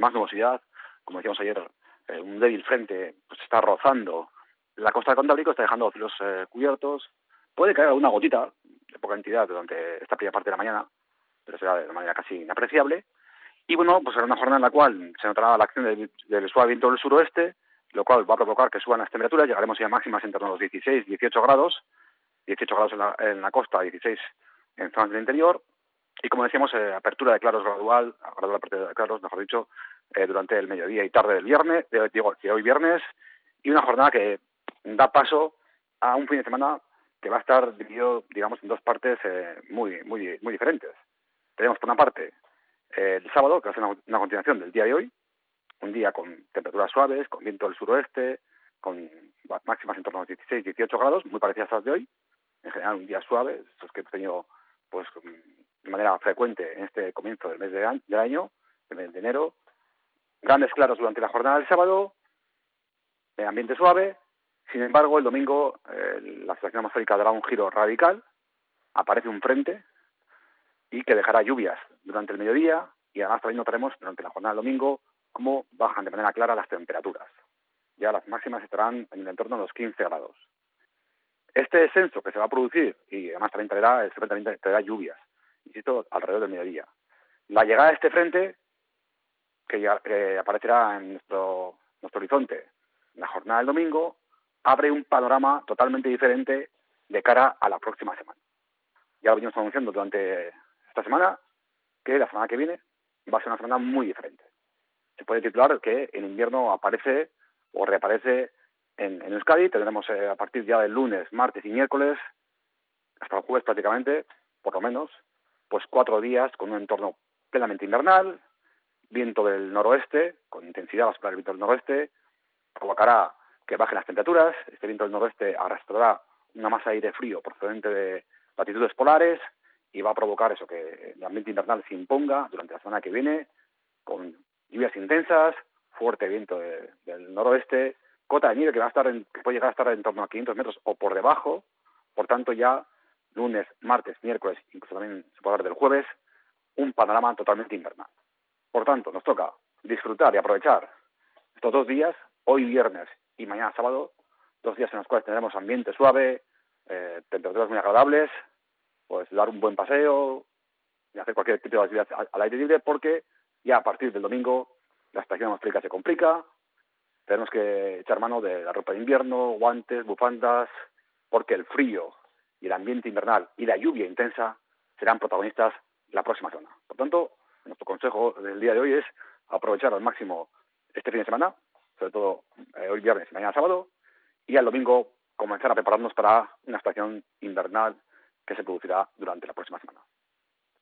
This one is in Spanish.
más nubosidad. Como decíamos ayer, eh, un débil frente pues está rozando la costa del Cantábrico, está dejando los cielos eh, cubiertos. Puede caer alguna gotita, de poca entidad, durante esta primera parte de la mañana, pero será de manera casi inapreciable. Y bueno, pues será una jornada en la cual se notará la acción del, suave viento del suroeste, lo cual va a provocar que suban las temperaturas, llegaremos ya máximas en torno a los 16, 18 grados, 18 grados en la, en la costa, 16 en zonas del interior, y como decíamos, eh, apertura de claros gradual, gradual apertura de claros, mejor dicho, eh, durante el mediodía y tarde del viernes, de, digo, de hoy viernes, y una jornada que da paso a un fin de semana que va a estar dividido, digamos, en dos partes eh, muy, muy, muy diferentes. Tenemos, por una parte, el sábado, que va a ser una, continuación del día de hoy, un día con temperaturas suaves, con viento del suroeste, con máximas en torno a 16, 18 grados, muy parecidas a las de hoy. En general, un día suave, estos que hemos tenido pues, de manera frecuente en este comienzo del mes de, año, del mes de enero. Grandes claros durante la jornada del sábado, ambiente suave. Sin embargo, el domingo eh, la situación atmosférica dará un giro radical, aparece un frente y que dejará lluvias durante el mediodía y además también notaremos durante la jornada del domingo cómo bajan de manera clara las temperaturas. Ya las máximas estarán en el entorno de los 15 grados. Este descenso que se va a producir y además también traerá, traerá lluvias insisto, alrededor del mediodía. La llegada de este frente, que, ya, aparecerá en nuestro, nuestro horizonte en la jornada del domingo, abre un panorama totalmente diferente de cara a la próxima semana. Ya lo venimos anunciando durante esta semana, que la semana que viene va a ser una semana muy diferente. Se puede titular que el invierno aparece o reaparece en, en Euskadi. Tendremos eh, a partir ya del lunes, martes y miércoles, hasta el jueves prácticamente, por lo menos, pues cuatro días con un entorno plenamente invernal, viento del noroeste, con intensidad va a viento del noroeste, provocará que bajen las temperaturas, este viento del noroeste arrastrará una masa de aire frío procedente de latitudes polares y va a provocar eso, que el ambiente invernal se imponga durante la semana que viene, con lluvias intensas, fuerte viento del noroeste, cota de nieve que va a estar que puede llegar a estar en torno a 500 metros o por debajo, por tanto ya lunes, martes, miércoles, incluso también se puede hablar del jueves, un panorama totalmente invernal. Por tanto, nos toca disfrutar y aprovechar estos dos días, hoy viernes y mañana sábado, dos días en los cuales tendremos ambiente suave, eh, temperaturas muy agradables, pues dar un buen paseo y hacer cualquier tipo de actividad al aire libre, porque ya a partir del domingo la estación atmosférica se complica, tenemos que echar mano de la ropa de invierno, guantes, bufandas, porque el frío y el ambiente invernal y la lluvia intensa serán protagonistas la próxima semana. Por tanto, nuestro consejo del día de hoy es aprovechar al máximo este fin de semana, sobre todo eh, hoy viernes y mañana sábado, y al domingo comenzar a prepararnos para una estación invernal que se producirá durante la próxima semana.